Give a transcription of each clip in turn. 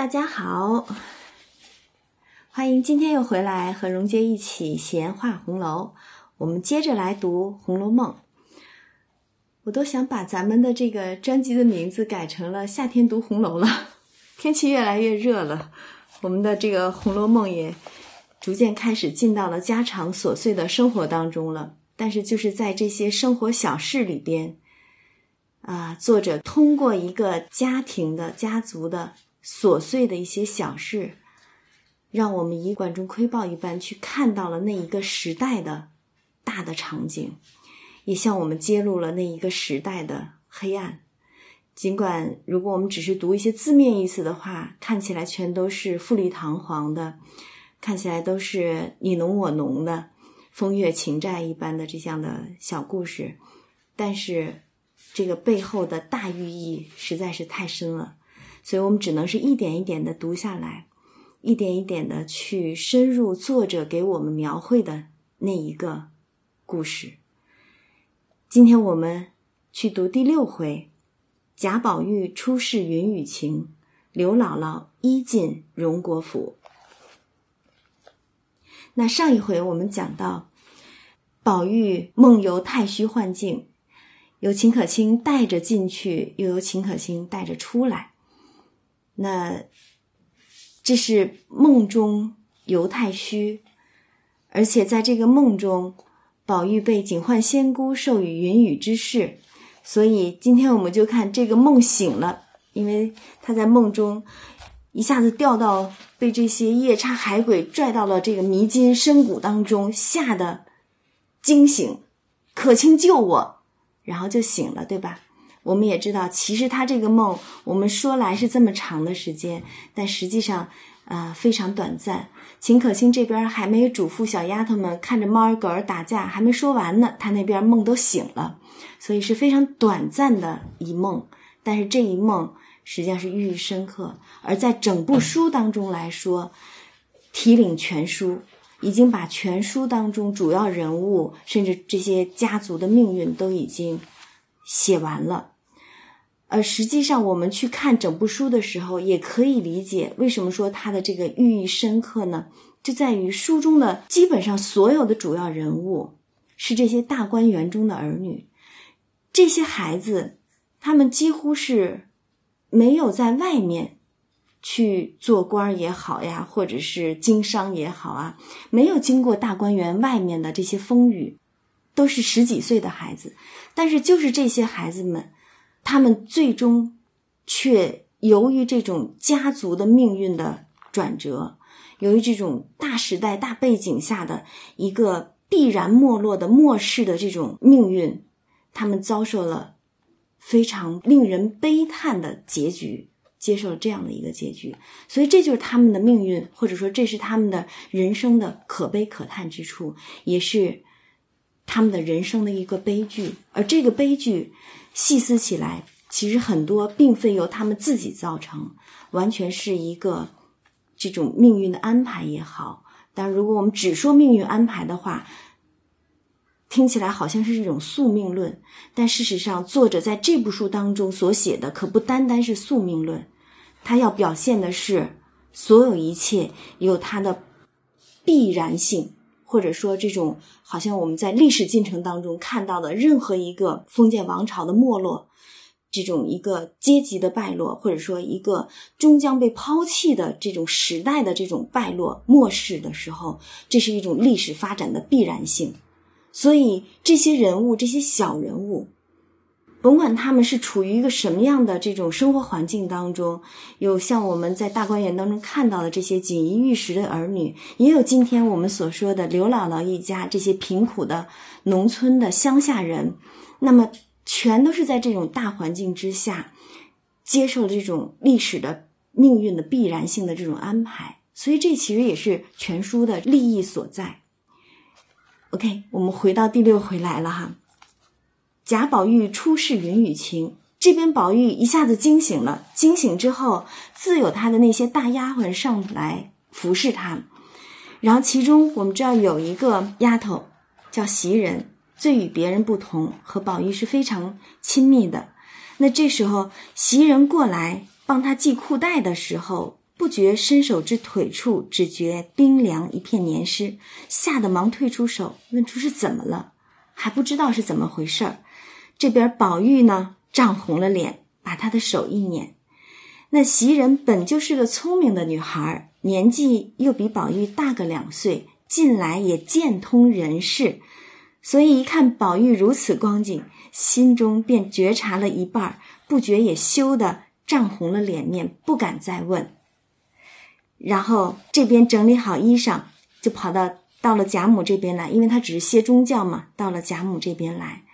大家好，欢迎今天又回来和荣杰一起闲话红楼。我们接着来读《红楼梦》，我都想把咱们的这个专辑的名字改成了“夏天读红楼”了。天气越来越热了，我们的这个《红楼梦》也逐渐开始进到了家常琐碎的生活当中了。但是，就是在这些生活小事里边，啊，作者通过一个家庭的、家族的琐碎的一些小事，让我们以管中窥豹一般去看到了那一个时代的大的场景，也向我们揭露了那一个时代的黑暗。尽管如果我们只是读一些字面意思的话，看起来全都是富丽堂皇的，看起来都是你侬我侬的。风月情债一般的这样的小故事，但是这个背后的大寓意实在是太深了，所以我们只能是一点一点的读下来，一点一点的去深入作者给我们描绘的那一个故事。今天我们去读第六回：贾宝玉出世云雨情，刘姥姥一进荣国府。那上一回我们讲到，宝玉梦游太虚幻境，由秦可卿带着进去，又由秦可卿带着出来。那这是梦中犹太虚，而且在这个梦中，宝玉被警幻仙姑授予云雨之事，所以今天我们就看这个梦醒了，因为他在梦中。一下子掉到被这些夜叉海鬼拽到了这个迷津深谷当中，吓得惊醒，可卿救我，然后就醒了，对吧？我们也知道，其实他这个梦，我们说来是这么长的时间，但实际上啊非常短暂。秦可卿这边还没嘱咐小丫头们看着猫儿狗儿打架，还没说完呢，他那边梦都醒了，所以是非常短暂的一梦。但是这一梦。实际上是寓意深刻，而在整部书当中来说，提领全书，已经把全书当中主要人物，甚至这些家族的命运都已经写完了。而实际上，我们去看整部书的时候，也可以理解为什么说它的这个寓意深刻呢？就在于书中的基本上所有的主要人物是这些大观园中的儿女，这些孩子，他们几乎是。没有在外面去做官也好呀，或者是经商也好啊，没有经过大观园外面的这些风雨，都是十几岁的孩子。但是就是这些孩子们，他们最终却由于这种家族的命运的转折，由于这种大时代大背景下的一个必然没落的末世的这种命运，他们遭受了。非常令人悲叹的结局，接受了这样的一个结局，所以这就是他们的命运，或者说这是他们的人生的可悲可叹之处，也是他们的人生的一个悲剧。而这个悲剧，细思起来，其实很多并非由他们自己造成，完全是一个这种命运的安排也好。但如果我们只说命运安排的话，听起来好像是这种宿命论，但事实上，作者在这部书当中所写的可不单单是宿命论，他要表现的是所有一切有它的必然性，或者说这种好像我们在历史进程当中看到的任何一个封建王朝的没落，这种一个阶级的败落，或者说一个终将被抛弃的这种时代的这种败落末世的时候，这是一种历史发展的必然性。所以这些人物，这些小人物，甭管他们是处于一个什么样的这种生活环境当中，有像我们在大观园当中看到的这些锦衣玉食的儿女，也有今天我们所说的刘姥姥一家这些贫苦的农村的乡下人，那么全都是在这种大环境之下，接受了这种历史的命运的必然性的这种安排。所以这其实也是全书的利益所在。OK，我们回到第六回来了哈。贾宝玉出世云雨情，这边宝玉一下子惊醒了。惊醒之后，自有他的那些大丫鬟上来服侍他。然后其中我们知道有一个丫头叫袭人，最与别人不同，和宝玉是非常亲密的。那这时候袭人过来帮他系裤带的时候，不觉伸手至腿处，只觉冰凉一片黏湿，吓得忙退出手，问出是怎么了，还不知道是怎么回事儿。这边宝玉呢，涨红了脸，把他的手一捻。那袭人本就是个聪明的女孩，年纪又比宝玉大个两岁，近来也渐通人事，所以一看宝玉如此光景，心中便觉察了一半，不觉也羞得涨红了脸面，不敢再问。然后这边整理好衣裳，就跑到到了贾母这边来，因为他只是歇中觉嘛。到了贾母这边来，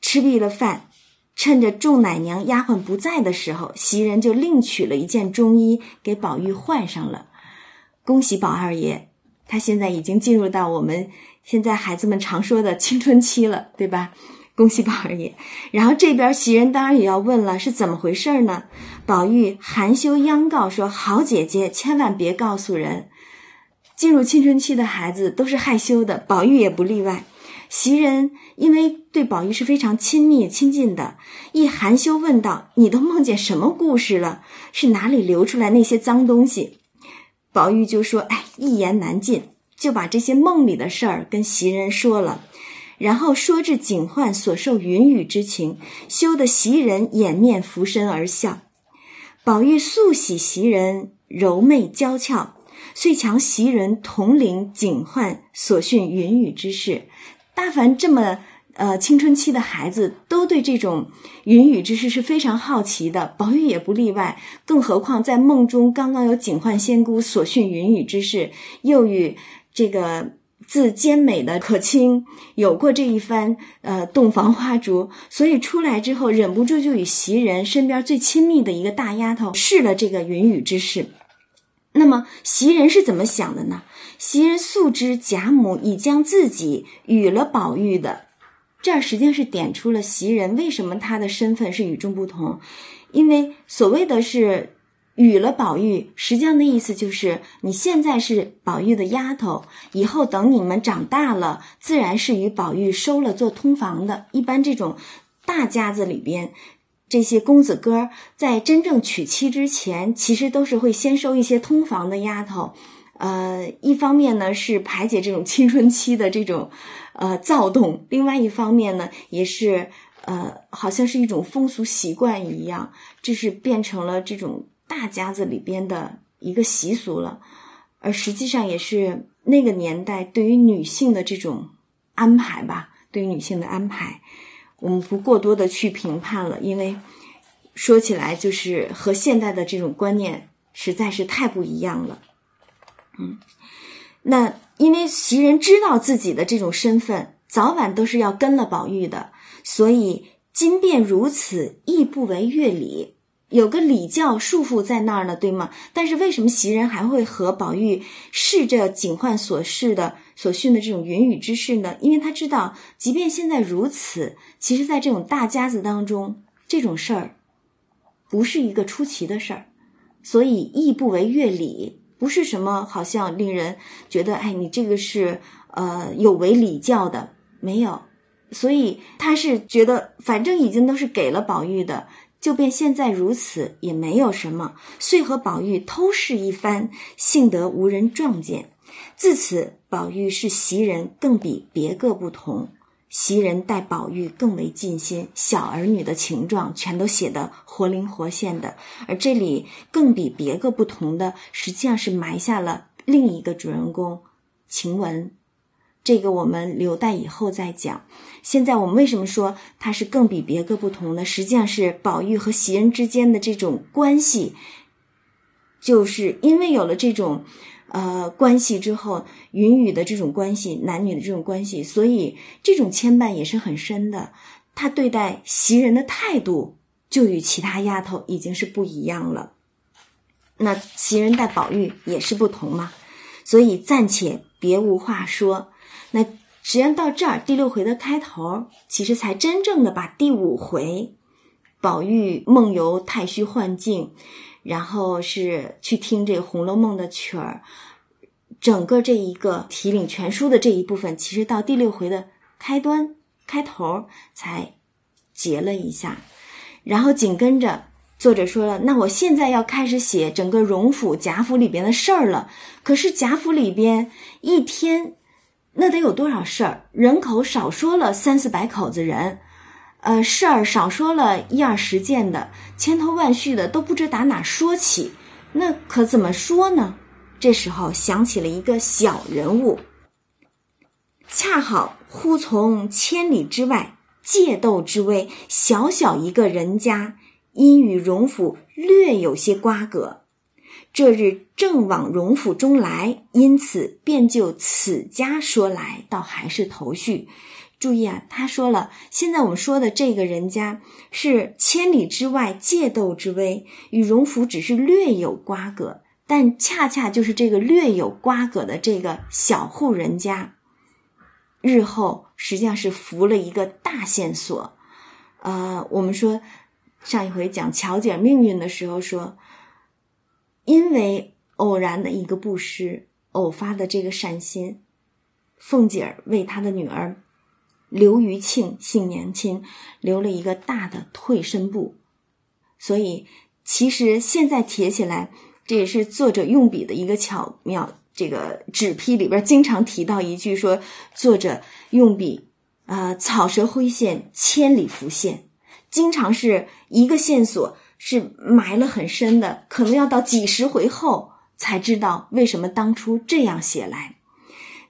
吃毕了饭，趁着众奶娘丫鬟不在的时候，袭人就另取了一件中衣给宝玉换上了。恭喜宝二爷，他现在已经进入到我们现在孩子们常说的青春期了，对吧？恭喜宝二爷，然后这边袭人当然也要问了，是怎么回事呢？宝玉含羞央告说：“好姐姐，千万别告诉人。进入青春期的孩子都是害羞的，宝玉也不例外。”袭人因为对宝玉是非常亲密亲近的，一含羞问道：“你都梦见什么故事了？是哪里流出来那些脏东西？”宝玉就说：“哎，一言难尽，就把这些梦里的事儿跟袭人说了。”然后说至警幻所受云雨之情，羞得袭人掩面俯身而笑。宝玉素喜袭人柔媚娇俏，遂强袭人同龄警幻所训云雨之事。大凡这么呃青春期的孩子，都对这种云雨之事是非常好奇的，宝玉也不例外。更何况在梦中刚刚有警幻仙姑所训云雨之事，又与这个。自坚美的可卿有过这一番呃洞房花烛，所以出来之后忍不住就与袭人身边最亲密的一个大丫头试了这个云雨之事。那么袭人是怎么想的呢？袭人素知贾母已将自己与了宝玉的，这儿实际上是点出了袭人为什么她的身份是与众不同，因为所谓的是。与了宝玉，实际上的意思就是，你现在是宝玉的丫头，以后等你们长大了，自然是与宝玉收了做通房的。一般这种大家子里边，这些公子哥在真正娶妻之前，其实都是会先收一些通房的丫头。呃，一方面呢是排解这种青春期的这种呃躁动，另外一方面呢也是呃，好像是一种风俗习惯一样，这是变成了这种。大家子里边的一个习俗了，而实际上也是那个年代对于女性的这种安排吧。对于女性的安排，我们不过多的去评判了，因为说起来就是和现代的这种观念实在是太不一样了。嗯，那因为袭人知道自己的这种身份，早晚都是要跟了宝玉的，所以今便如此，亦不为乐理。有个礼教束缚在那儿呢，对吗？但是为什么袭人还会和宝玉试着警幻所示的、所训的这种云雨之事呢？因为他知道，即便现在如此，其实，在这种大家子当中，这种事儿不是一个出奇的事儿，所以亦不为乐礼，不是什么好像令人觉得，哎，你这个是呃有违礼教的，没有。所以他是觉得，反正已经都是给了宝玉的。就便现在如此，也没有什么，遂和宝玉偷试一番，幸得无人撞见。自此，宝玉是袭人更比别个不同，袭人待宝玉更为尽心，小儿女的情状全都写得活灵活现的。而这里更比别个不同的，实际上是埋下了另一个主人公晴雯。这个我们留待以后再讲。现在我们为什么说它是更比别个不同呢？实际上是宝玉和袭人之间的这种关系，就是因为有了这种呃关系之后，云雨的这种关系，男女的这种关系，所以这种牵绊也是很深的。他对待袭人的态度就与其他丫头已经是不一样了。那袭人待宝玉也是不同嘛，所以暂且别无话说。那实际上到这儿第六回的开头，其实才真正的把第五回宝玉梦游太虚幻境，然后是去听这个《红楼梦》的曲儿，整个这一个提领全书的这一部分，其实到第六回的开端开头才结了一下，然后紧跟着作者说了，那我现在要开始写整个荣府贾府里边的事儿了。可是贾府里边一天，那得有多少事儿？人口少说了三四百口子人，呃，事儿少说了一二十件的，千头万绪的都不知打哪说起。那可怎么说呢？这时候想起了一个小人物，恰好忽从千里之外借斗之威，小小一个人家。因与荣府略有些瓜葛，这日正往荣府中来，因此便就此家说来，倒还是头绪。注意啊，他说了，现在我们说的这个人家是千里之外借斗之威，与荣府只是略有瓜葛，但恰恰就是这个略有瓜葛的这个小户人家，日后实际上是服了一个大线索。呃，我们说。上一回讲乔姐命运的时候说，因为偶然的一个布施，偶发的这个善心，凤姐儿为她的女儿刘余庆姓年轻留了一个大的退身簿，所以其实现在提起来，这也是作者用笔的一个巧妙。这个纸批里边经常提到一句说，作者用笔啊，草蛇灰线，千里浮现。经常是一个线索是埋了很深的，可能要到几十回后才知道为什么当初这样写来。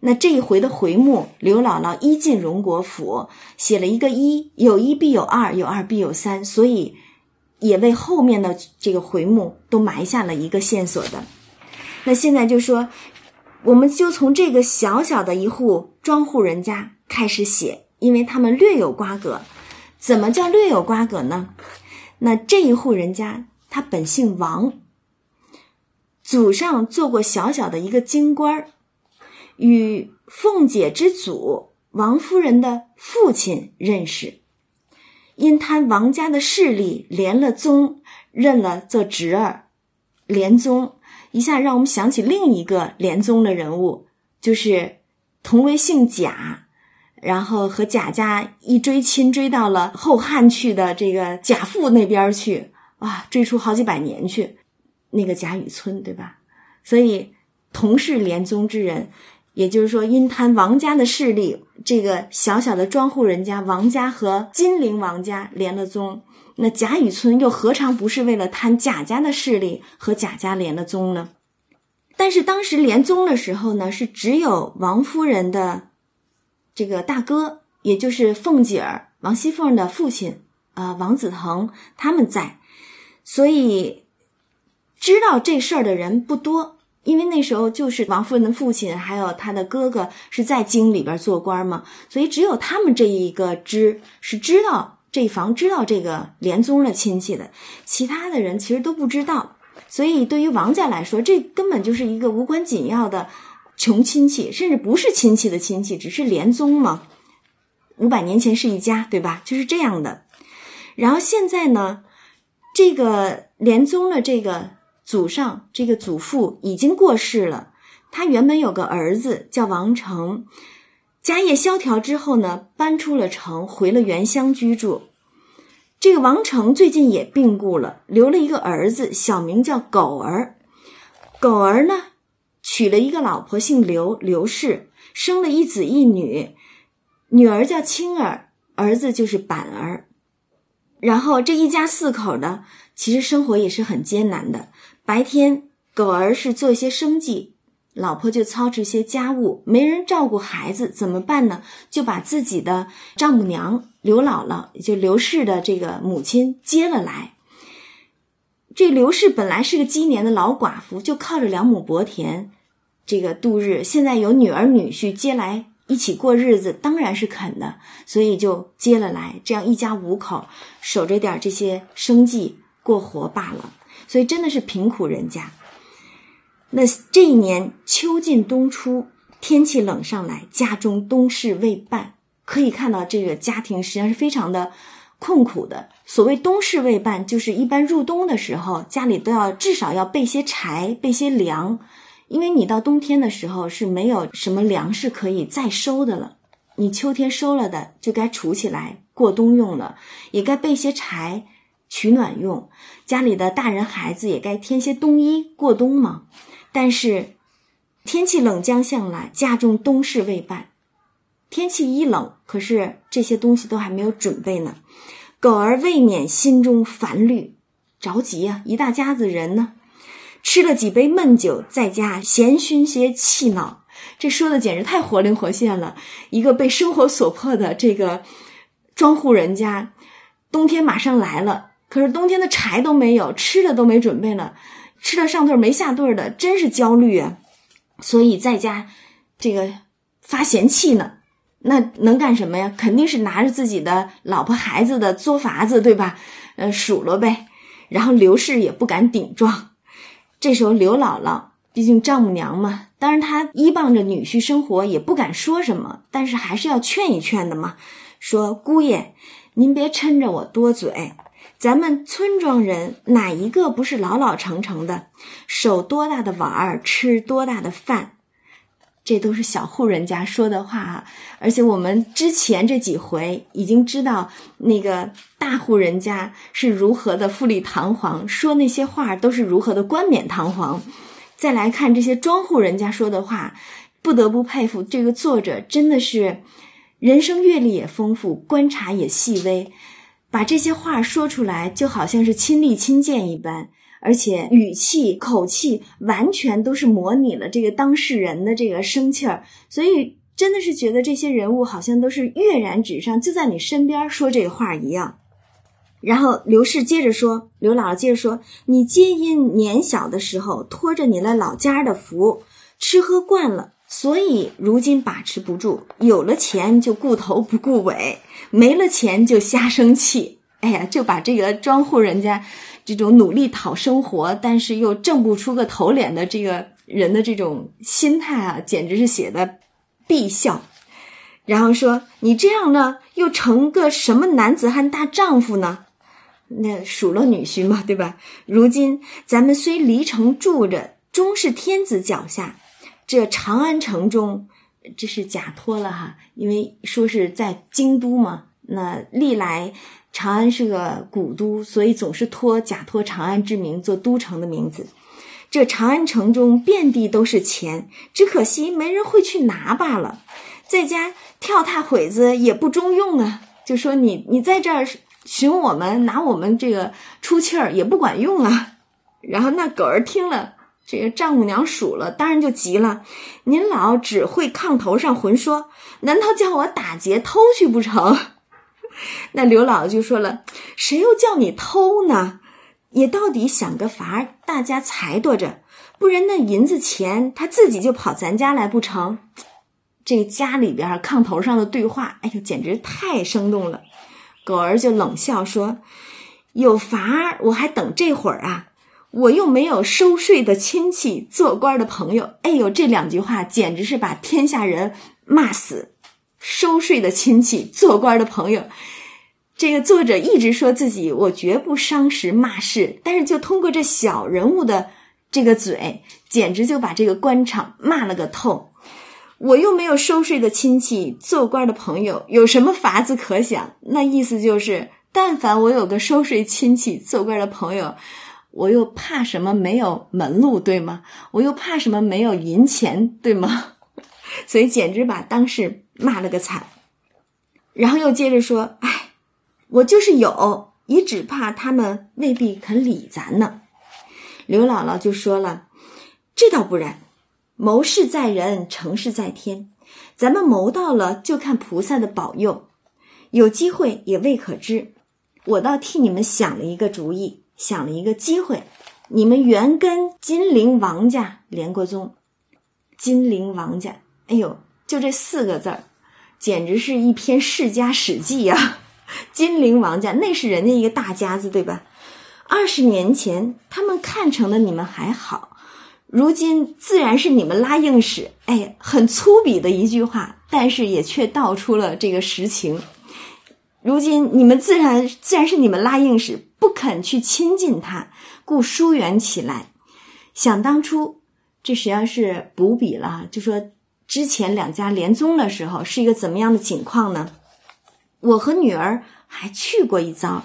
那这一回的回目，刘姥姥一进荣国府，写了一个一，有一必有二，有二必有三，所以也为后面的这个回目都埋下了一个线索的。那现在就说，我们就从这个小小的一户庄户人家开始写，因为他们略有瓜葛。怎么叫略有瓜葛呢？那这一户人家，他本姓王，祖上做过小小的一个京官儿与凤姐之祖王夫人的父亲认识，因贪王家的势力，连了宗，认了做侄儿，连宗一下让我们想起另一个连宗的人物，就是同为姓贾。然后和贾家一追亲，追到了后汉去的这个贾父那边去啊，追出好几百年去，那个贾雨村，对吧？所以同是连宗之人，也就是说，因贪王家的势力，这个小小的庄户人家王家和金陵王家连了宗，那贾雨村又何尝不是为了贪贾家的势力和贾家连了宗呢？但是当时连宗的时候呢，是只有王夫人的。这个大哥，也就是凤姐儿王熙凤的父亲，啊，王子腾他们在，所以知道这事儿的人不多。因为那时候就是王夫人的父亲，还有他的哥哥是在京里边做官嘛，所以只有他们这一个支是知道这房，知道这个连宗的亲戚的，其他的人其实都不知道。所以对于王家来说，这根本就是一个无关紧要的。穷亲戚，甚至不是亲戚的亲戚，只是连宗嘛。五百年前是一家，对吧？就是这样的。然后现在呢，这个连宗的这个祖上，这个祖父已经过世了。他原本有个儿子叫王成，家业萧条之后呢，搬出了城，回了原乡居住。这个王成最近也病故了，留了一个儿子，小名叫狗儿。狗儿呢？娶了一个老婆，姓刘，刘氏生了一子一女，女儿叫青儿，儿子就是板儿。然后这一家四口呢，其实生活也是很艰难的。白天狗儿是做一些生计，老婆就操持些家务，没人照顾孩子，怎么办呢？就把自己的丈母娘刘姥姥，也就刘氏的这个母亲接了来。这刘氏本来是个积年的老寡妇，就靠着两亩薄田。这个度日，现在有女儿女婿接来一起过日子，当然是肯的，所以就接了来，这样一家五口守着点这些生计过活罢了。所以真的是贫苦人家。那这一年秋尽冬初，天气冷上来，家中冬事未办，可以看到这个家庭实际上是非常的困苦的。所谓冬事未办，就是一般入冬的时候，家里都要至少要备些柴，备些粮。因为你到冬天的时候是没有什么粮食可以再收的了，你秋天收了的就该储起来过冬用了，也该备些柴，取暖用，家里的大人孩子也该添些冬衣过冬嘛。但是天气冷将向来，家中冬事未办。天气一冷，可是这些东西都还没有准备呢。狗儿未免心中烦虑，着急呀！一大家子人呢，吃了几杯闷酒，在家闲熏些气恼。这说的简直太活灵活现了。一个被生活所迫的这个庄户人家，冬天马上来了，可是冬天的柴都没有，吃的都没准备了，吃了上顿没下顿的，真是焦虑啊！所以在家这个发闲气呢。那能干什么呀？肯定是拿着自己的老婆孩子的作法子，对吧？呃，数落呗。然后刘氏也不敢顶撞。这时候刘姥姥毕竟丈母娘嘛，当然她依傍着女婿生活，也不敢说什么，但是还是要劝一劝的嘛。说姑爷，您别抻着我多嘴。咱们村庄人哪一个不是老老成成的，守多大的碗儿，吃多大的饭？这都是小户人家说的话啊，而且我们之前这几回已经知道那个大户人家是如何的富丽堂皇，说那些话都是如何的冠冕堂皇。再来看这些庄户人家说的话，不得不佩服这个作者真的是人生阅历也丰富，观察也细微，把这些话说出来就好像是亲历亲见一般。而且语气、口气完全都是模拟了这个当事人的这个生气儿，所以真的是觉得这些人物好像都是跃然纸上，就在你身边说这个话一样。然后刘氏接着说，刘姥姥接着说：“你皆因年小的时候托着你那老家的福，吃喝惯了，所以如今把持不住。有了钱就顾头不顾尾，没了钱就瞎生气。哎呀，就把这个庄户人家。”这种努力讨生活，但是又挣不出个头脸的这个人的这种心态啊，简直是写的必笑。然后说你这样呢，又成个什么男子汉大丈夫呢？那数落女婿嘛，对吧？如今咱们虽离城住着，终是天子脚下。这长安城中，这是假托了哈，因为说是在京都嘛，那历来。长安是个古都，所以总是托假托长安之名做都城的名字。这长安城中遍地都是钱，只可惜没人会去拿罢了。在家跳踏会子也不中用啊，就说你你在这儿寻我们拿我们这个出气儿也不管用啊。然后那狗儿听了，这个丈母娘数了，当然就急了。您老只会炕头上混说，难道叫我打劫偷去不成？那刘姥姥就说了：“谁又叫你偷呢？也到底想个法儿，大家裁夺着，不然那银子钱他自己就跑咱家来不成？”这家里边炕头上的对话，哎呦，简直太生动了。狗儿就冷笑说：“有法儿，我还等这会儿啊！我又没有收税的亲戚，做官的朋友。哎呦，这两句话简直是把天下人骂死。”收税的亲戚，做官的朋友，这个作者一直说自己我绝不伤时骂世，但是就通过这小人物的这个嘴，简直就把这个官场骂了个透。我又没有收税的亲戚，做官的朋友，有什么法子可想？那意思就是，但凡我有个收税亲戚、做官的朋友，我又怕什么没有门路，对吗？我又怕什么没有银钱，对吗？所以简直把当时。骂了个惨，然后又接着说：“哎，我就是有，也只怕他们未必肯理咱呢。”刘姥姥就说了：“这倒不然，谋事在人，成事在天。咱们谋到了，就看菩萨的保佑。有机会也未可知。我倒替你们想了一个主意，想了一个机会。你们原跟金陵王家连过宗。金陵王家，哎呦，就这四个字儿。”简直是一篇世家史记呀！金陵王家那是人家一个大家子，对吧？二十年前他们看成了你们还好，如今自然是你们拉硬使。哎，很粗鄙的一句话，但是也却道出了这个实情。如今你们自然自然是你们拉硬使，不肯去亲近他，故疏远起来。想当初，这实际上是补笔了，就说。之前两家联宗的时候是一个怎么样的情况呢？我和女儿还去过一遭，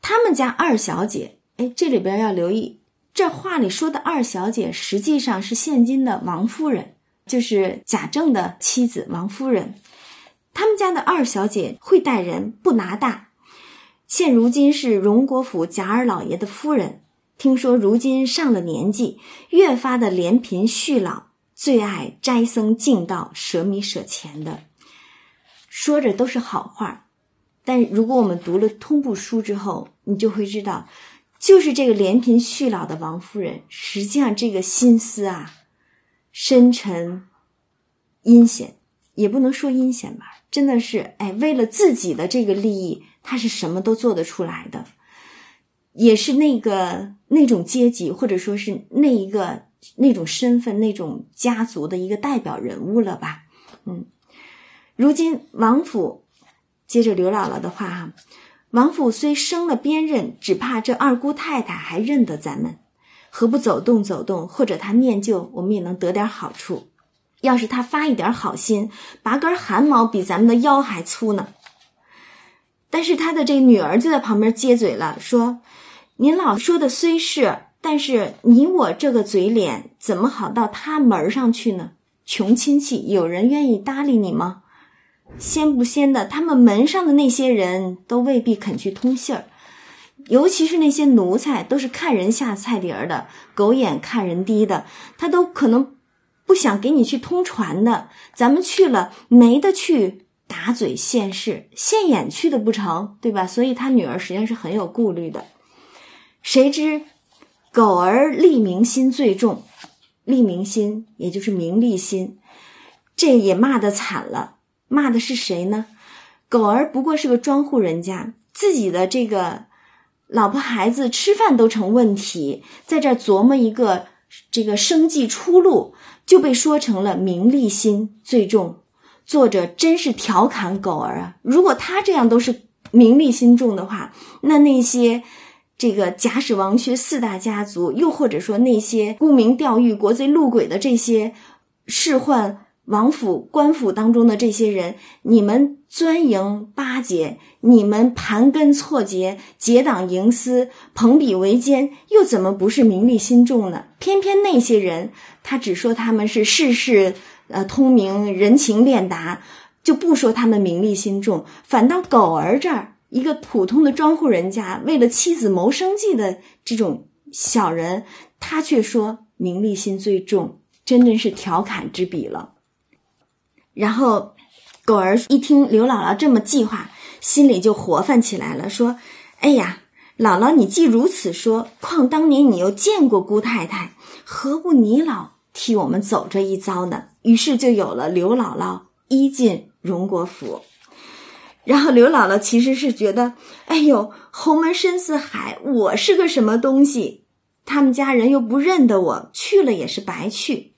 他们家二小姐，哎，这里边要留意，这话里说的二小姐实际上是现今的王夫人，就是贾政的妻子王夫人。他们家的二小姐会待人，不拿大。现如今是荣国府贾二老爷的夫人，听说如今上了年纪，越发的怜贫恤老，最爱斋僧敬道，舍米舍钱的。说着都是好话，但如果我们读了通部书之后，你就会知道，就是这个怜贫恤老的王夫人，实际上这个心思啊，深沉、阴险，也不能说阴险吧，真的是哎，为了自己的这个利益。他是什么都做得出来的，也是那个那种阶级，或者说是那一个那种身份、那种家族的一个代表人物了吧？嗯，如今王府，接着刘姥姥的话哈，王府虽升了边任，只怕这二姑太太还认得咱们，何不走动走动？或者他念旧，我们也能得点好处。要是他发一点好心，拔根汗毛比咱们的腰还粗呢。但是他的这个女儿就在旁边接嘴了，说：“您老说的虽是，但是你我这个嘴脸怎么好到他门上去呢？穷亲戚有人愿意搭理你吗？先不先的，他们门上的那些人都未必肯去通信儿，尤其是那些奴才，都是看人下菜碟儿的，狗眼看人低的，他都可能不想给你去通传的。咱们去了没得去。”打嘴现世现眼去的不成，对吧？所以他女儿实际上是很有顾虑的。谁知狗儿利民心最重，利民心也就是名利心，这也骂得惨了。骂的是谁呢？狗儿不过是个庄户人家，自己的这个老婆孩子吃饭都成问题，在这琢磨一个这个生计出路，就被说成了名利心最重。作者真是调侃狗儿啊！如果他这样都是名利心重的话，那那些这个贾史王薛四大家族，又或者说那些沽名钓誉、国贼路鬼的这些仕宦王府、官府当中的这些人，你们钻营巴结，你们盘根错节、结党营私、朋比为奸，又怎么不是名利心重呢？偏偏那些人，他只说他们是世事。呃，通明人情练达，就不说他们名利心重，反倒狗儿这儿一个普通的庄户人家，为了妻子谋生计的这种小人，他却说名利心最重，真真是调侃之笔了。然后，狗儿一听刘姥姥这么计划，心里就活泛起来了，说：“哎呀，姥姥，你既如此说，况当年你又见过姑太太，何不你老替我们走这一遭呢？”于是就有了刘姥姥一进荣国府，然后刘姥姥其实是觉得，哎呦，侯门深似海，我是个什么东西？他们家人又不认得我，去了也是白去。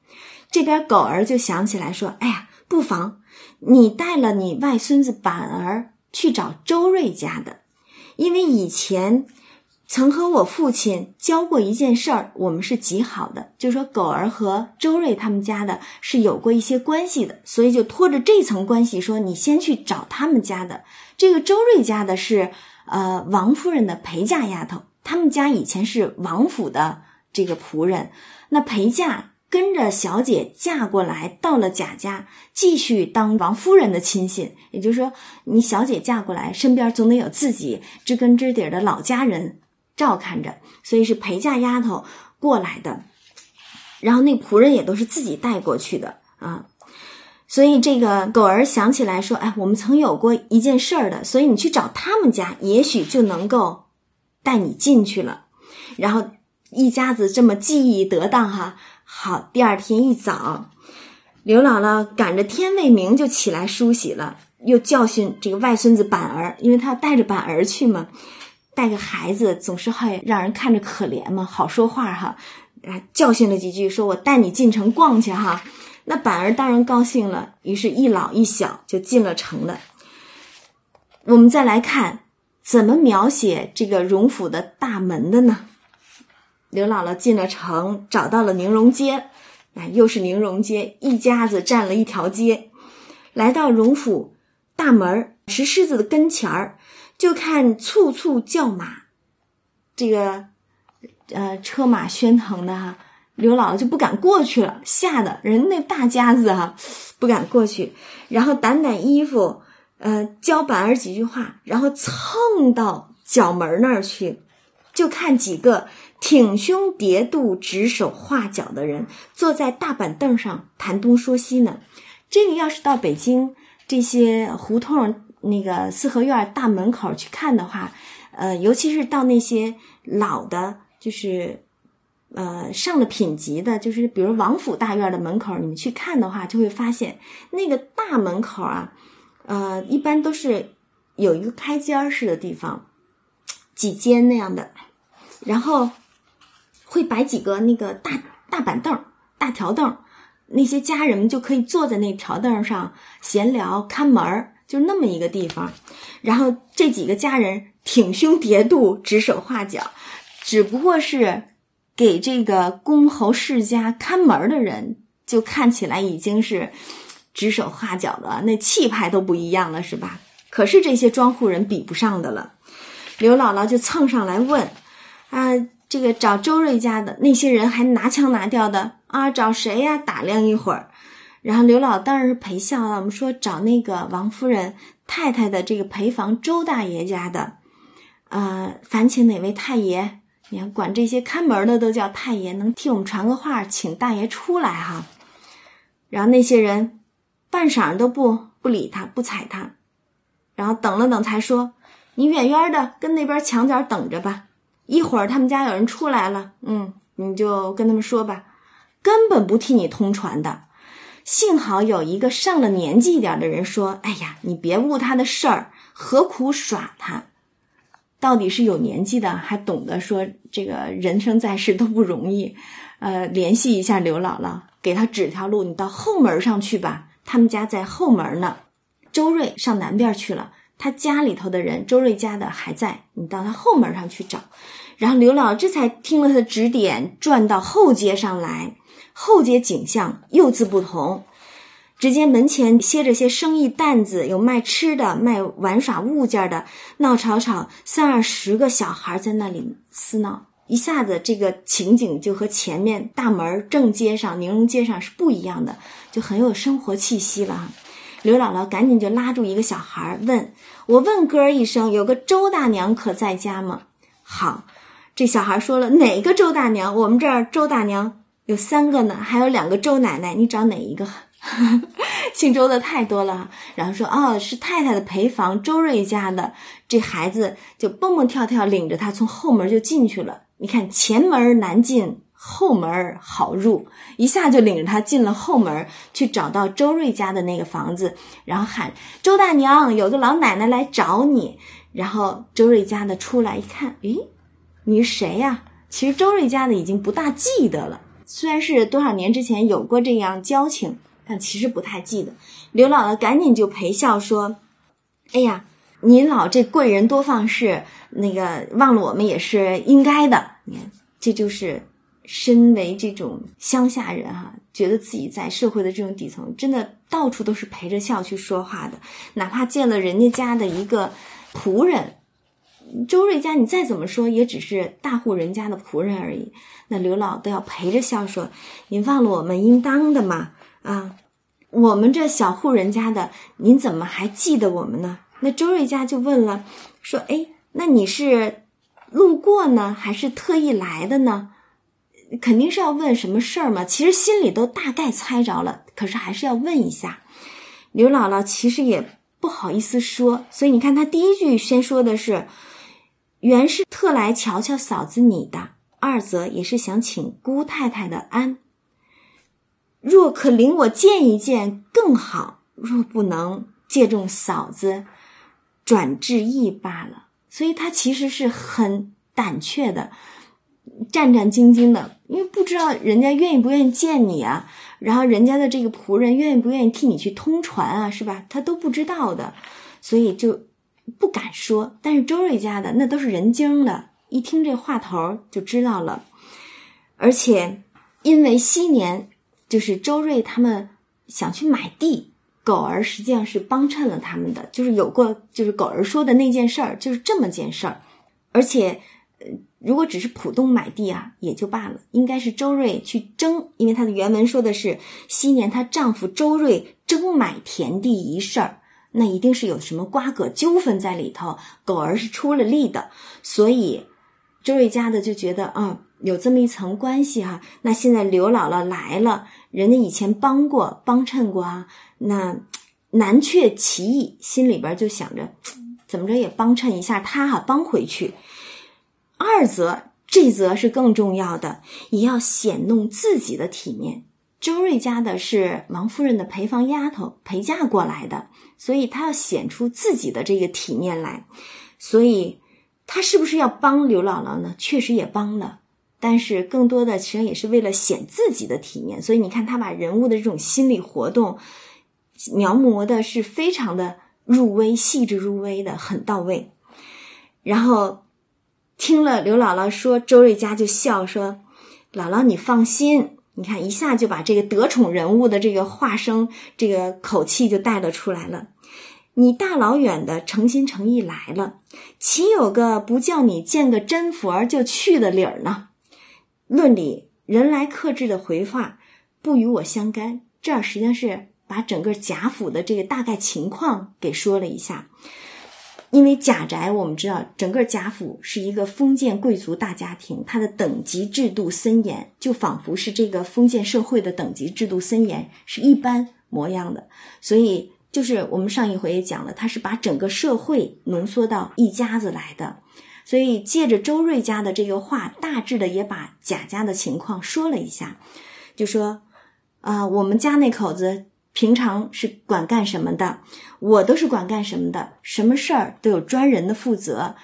这边狗儿就想起来说，哎呀，不妨你带了你外孙子板儿去找周瑞家的，因为以前。曾和我父亲交过一件事儿，我们是极好的，就说狗儿和周瑞他们家的是有过一些关系的，所以就拖着这层关系说你先去找他们家的。这个周瑞家的是呃王夫人的陪嫁丫头，他们家以前是王府的这个仆人，那陪嫁跟着小姐嫁过来，到了贾家继续当王夫人的亲信，也就是说你小姐嫁过来，身边总得有自己知根知底的老家人。照看着，所以是陪嫁丫头过来的，然后那仆人也都是自己带过去的啊。所以这个狗儿想起来说：“哎，我们曾有过一件事儿的，所以你去找他们家，也许就能够带你进去了。”然后一家子这么记忆得当哈。好，第二天一早，刘姥姥赶着天未明就起来梳洗了，又教训这个外孙子板儿，因为他要带着板儿去嘛。带个孩子总是会让人看着可怜嘛，好说话哈，啊，教训了几句，说我带你进城逛去哈。那板儿当然高兴了，于是一老一小就进了城了。我们再来看怎么描写这个荣府的大门的呢？刘姥姥进了城，找到了宁荣街，啊，又是宁荣街，一家子占了一条街，来到荣府大门石狮子的跟前儿。就看簇簇叫马，这个呃车马喧腾的哈，刘姥姥就不敢过去了，吓得人那大家子哈不敢过去，然后掸掸衣服，呃教板儿几句话，然后蹭到角门那儿去，就看几个挺胸叠肚、指手画脚的人坐在大板凳上谈东说西呢。这个要是到北京这些胡同那个四合院大门口去看的话，呃，尤其是到那些老的，就是呃上了品级的，就是比如王府大院的门口，你们去看的话，就会发现那个大门口啊，呃，一般都是有一个开间式的地方，几间那样的，然后会摆几个那个大大板凳、大条凳。那些家人们就可以坐在那条凳上闲聊、看门儿，就那么一个地方。然后这几个家人挺胸叠肚、指手画脚，只不过是给这个公侯世家看门的人，就看起来已经是指手画脚的，那气派都不一样了，是吧？可是这些庄户人比不上的了。刘姥姥就蹭上来问：“啊，这个找周瑞家的那些人还拿腔拿调的。”啊，找谁呀？打量一会儿，然后刘老当然是陪笑了。我们说找那个王夫人太太的这个陪房周大爷家的，呃，烦请哪位太爷？你看管这些看门的都叫太爷，能替我们传个话，请大爷出来哈。然后那些人半晌都不不理他，不睬他，然后等了等才说：“你远远的跟那边墙角等着吧，一会儿他们家有人出来了，嗯，你就跟他们说吧。”根本不替你通传的，幸好有一个上了年纪一点的人说：“哎呀，你别误他的事儿，何苦耍他？到底是有年纪的，还懂得说这个人生在世都不容易。呃，联系一下刘姥姥，给他指条路，你到后门上去吧，他们家在后门呢。周瑞上南边去了，他家里头的人，周瑞家的还在，你到他后门上去找。然后刘姥姥这才听了他的指点，转到后街上来。”后街景象又自不同，只见门前歇着些生意担子，有卖吃的、卖玩耍物件的，闹吵吵，三二十个小孩在那里厮闹。一下子，这个情景就和前面大门正街上、宁荣街上是不一样的，就很有生活气息了。刘姥姥赶紧就拉住一个小孩，问我问哥一声，有个周大娘可在家吗？好，这小孩说了，哪个周大娘？我们这儿周大娘。有三个呢，还有两个周奶奶，你找哪一个？姓周的太多了。然后说，哦，是太太的陪房，周瑞家的。这孩子就蹦蹦跳跳，领着他从后门就进去了。你看，前门难进，后门好入，一下就领着他进了后门，去找到周瑞家的那个房子，然后喊周大娘，有个老奶奶来找你。然后周瑞家的出来一看，诶，你是谁呀？其实周瑞家的已经不大记得了。虽然是多少年之前有过这样交情，但其实不太记得。刘姥姥赶紧就陪笑说：“哎呀，您老这贵人多放肆，那个忘了我们也是应该的。你看，这就是身为这种乡下人哈，觉得自己在社会的这种底层，真的到处都是陪着笑去说话的。哪怕见了人家家的一个仆人。”周瑞家，你再怎么说也只是大户人家的仆人而已。那刘老都要陪着笑说：“您忘了我们应当的吗？啊，我们这小户人家的，您怎么还记得我们呢？”那周瑞家就问了，说：“哎，那你是路过呢，还是特意来的呢？肯定是要问什么事儿嘛。其实心里都大概猜着了，可是还是要问一下。”刘姥姥其实也不好意思说，所以你看，她第一句先说的是。原是特来瞧瞧嫂子你的，二则也是想请姑太太的安。若可领我见一见更好，若不能借重嫂子，转致意罢了。所以他其实是很胆怯的，战战兢兢的，因为不知道人家愿意不愿意见你啊，然后人家的这个仆人愿意不愿意替你去通传啊，是吧？他都不知道的，所以就。不敢说，但是周瑞家的那都是人精的，一听这话头就知道了。而且，因为昔年就是周瑞他们想去买地，狗儿实际上是帮衬了他们的，就是有过就是狗儿说的那件事儿，就是这么件事儿。而且，呃如果只是浦东买地啊，也就罢了，应该是周瑞去争，因为他的原文说的是昔年她丈夫周瑞争买田地一事儿，那一定是有什么瓜葛纠纷在里头，狗儿是出了力的，所以周瑞家的就觉得啊，有这么一层关系哈。那现在刘姥姥来了，人家以前帮过、帮衬过啊，那难却其意，心里边就想着怎么着也帮衬一下他哈，帮回去。二则，这则是更重要的，也要显弄自己的体面。周瑞家的是王夫人的陪房丫头陪嫁过来的，所以她要显出自己的这个体面来。所以，她是不是要帮刘姥姥呢？确实也帮了，但是更多的其实也是为了显自己的体面。所以你看，他把人物的这种心理活动描摹的是非常的入微、细致入微的，很到位。然后。听了刘姥姥说，周瑞家就笑说：“姥姥，你放心，你看一下就把这个得宠人物的这个话声、这个口气就带了出来了。你大老远的诚心诚意来了，岂有个不叫你见个真佛就去的理儿呢？论理，人来客至的回话不与我相干。这儿实际上是把整个贾府的这个大概情况给说了一下。”因为贾宅，我们知道整个贾府是一个封建贵族大家庭，它的等级制度森严，就仿佛是这个封建社会的等级制度森严是一般模样的。所以，就是我们上一回也讲了，他是把整个社会浓缩到一家子来的。所以，借着周瑞家的这个话，大致的也把贾家的情况说了一下，就说啊，我们家那口子。平常是管干什么的，我都是管干什么的，什么事儿都有专人的负责，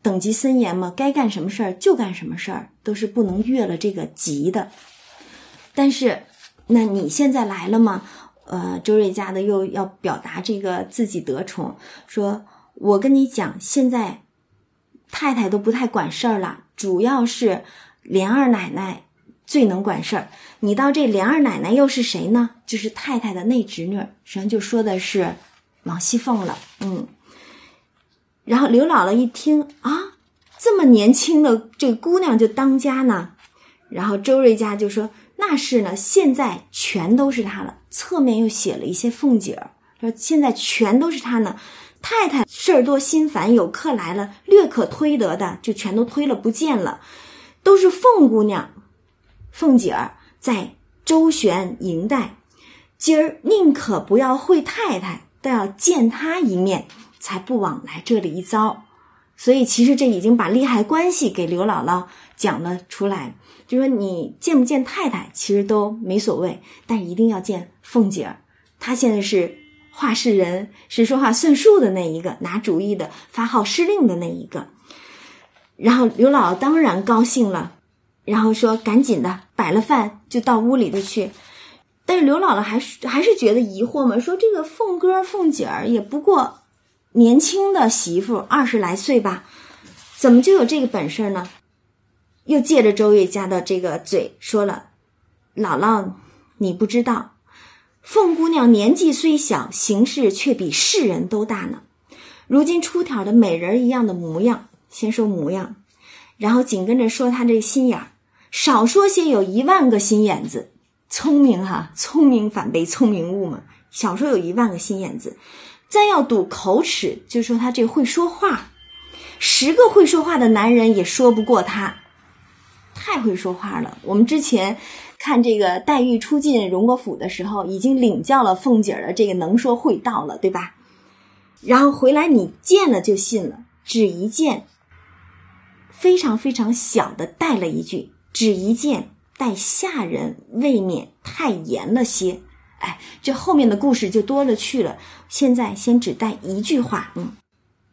等级森严嘛，该干什么事儿就干什么事儿，都是不能越了这个级的。但是，那你现在来了吗？呃，周瑞家的又要表达这个自己得宠，说我跟你讲，现在太太都不太管事儿了，主要是莲二奶奶。最能管事儿，你到这莲二奶奶又是谁呢？就是太太的内侄女，实际上就说的是王熙凤了。嗯，然后刘姥姥一听啊，这么年轻的这个姑娘就当家呢，然后周瑞家就说那是呢，现在全都是她了。侧面又写了一些凤姐儿，说现在全都是她呢。太太事儿多心烦，有客来了，略可推得的就全都推了不见了，都是凤姑娘。凤姐儿在周旋迎待，今儿宁可不要会太太，都要见她一面，才不枉来这里一遭。所以，其实这已经把利害关系给刘姥姥讲了出来。就说你见不见太太，其实都没所谓，但一定要见凤姐儿。她现在是话事人，是说话算数的那一个，拿主意的，发号施令的那一个。然后刘姥姥当然高兴了。然后说：“赶紧的，摆了饭就到屋里头去。”但是刘姥姥还是还是觉得疑惑嘛，说：“这个凤哥凤姐儿也不过年轻的媳妇，二十来岁吧，怎么就有这个本事呢？”又借着周月家的这个嘴说了：“姥姥，你不知道，凤姑娘年纪虽小，行事却比世人都大呢。如今出挑的美人一样的模样，先说模样，然后紧跟着说她这心眼儿。”少说些有一万个心眼子，聪明哈，聪明反被聪明误嘛。少说有一万个心眼子，再要赌口齿，就说他这会说话，十个会说话的男人也说不过他，太会说话了。我们之前看这个黛玉出进荣国府的时候，已经领教了凤姐儿的这个能说会道了，对吧？然后回来你见了就信了，只一见，非常非常小的带了一句。只一见，待下人未免太严了些。哎，这后面的故事就多了去了。现在先只带一句话，嗯。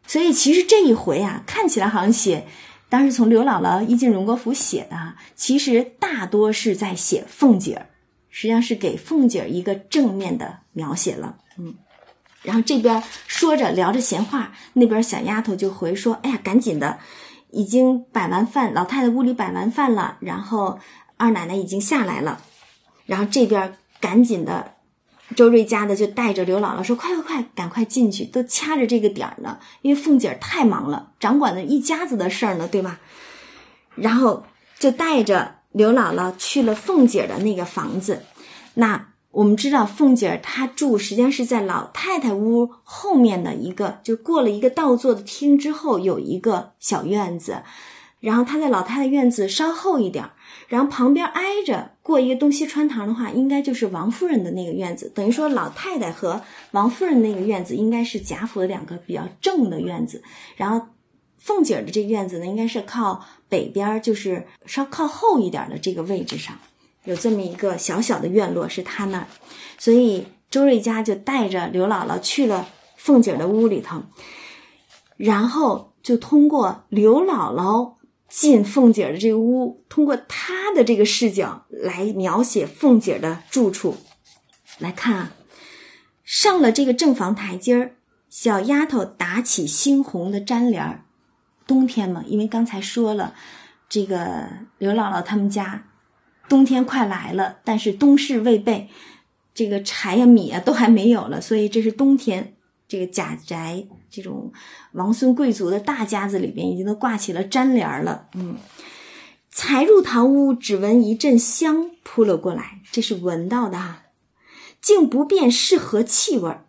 所以其实这一回啊，看起来好像写，当时从刘姥姥一进荣国府写的哈，其实大多是在写凤姐儿，实际上是给凤姐儿一个正面的描写了，嗯。然后这边说着聊着闲话，那边小丫头就回说：“哎呀，赶紧的。”已经摆完饭，老太太屋里摆完饭了，然后二奶奶已经下来了，然后这边赶紧的，周瑞家的就带着刘姥姥说：“快快快，赶快进去，都掐着这个点儿呢，因为凤姐太忙了，掌管着一家子的事儿呢，对吧？”然后就带着刘姥姥去了凤姐的那个房子。那我们知道，凤姐儿她住实际上是在老太太屋后面的一个，就过了一个倒座的厅之后，有一个小院子。然后她在老太太院子稍后一点儿，然后旁边挨着过一个东西穿堂的话，应该就是王夫人的那个院子。等于说，老太太和王夫人那个院子应该是贾府的两个比较正的院子。然后凤姐儿的这个院子呢，应该是靠北边，就是稍靠后一点的这个位置上，有这么一个小小的院落是她那儿。所以周瑞家就带着刘姥姥去了凤姐的屋里头，然后就通过刘姥姥。进凤姐的这个屋，通过她的这个视角来描写凤姐的住处。来看啊，上了这个正房台阶儿，小丫头打起猩红的毡帘儿。冬天嘛，因为刚才说了，这个刘姥姥他们家冬天快来了，但是冬事未备，这个柴呀米啊都还没有了，所以这是冬天。这个贾宅这种王孙贵族的大家子里边，已经都挂起了粘帘了。嗯，才入堂屋，只闻一阵香扑了过来，这是闻到的哈，竟不辨是何气味儿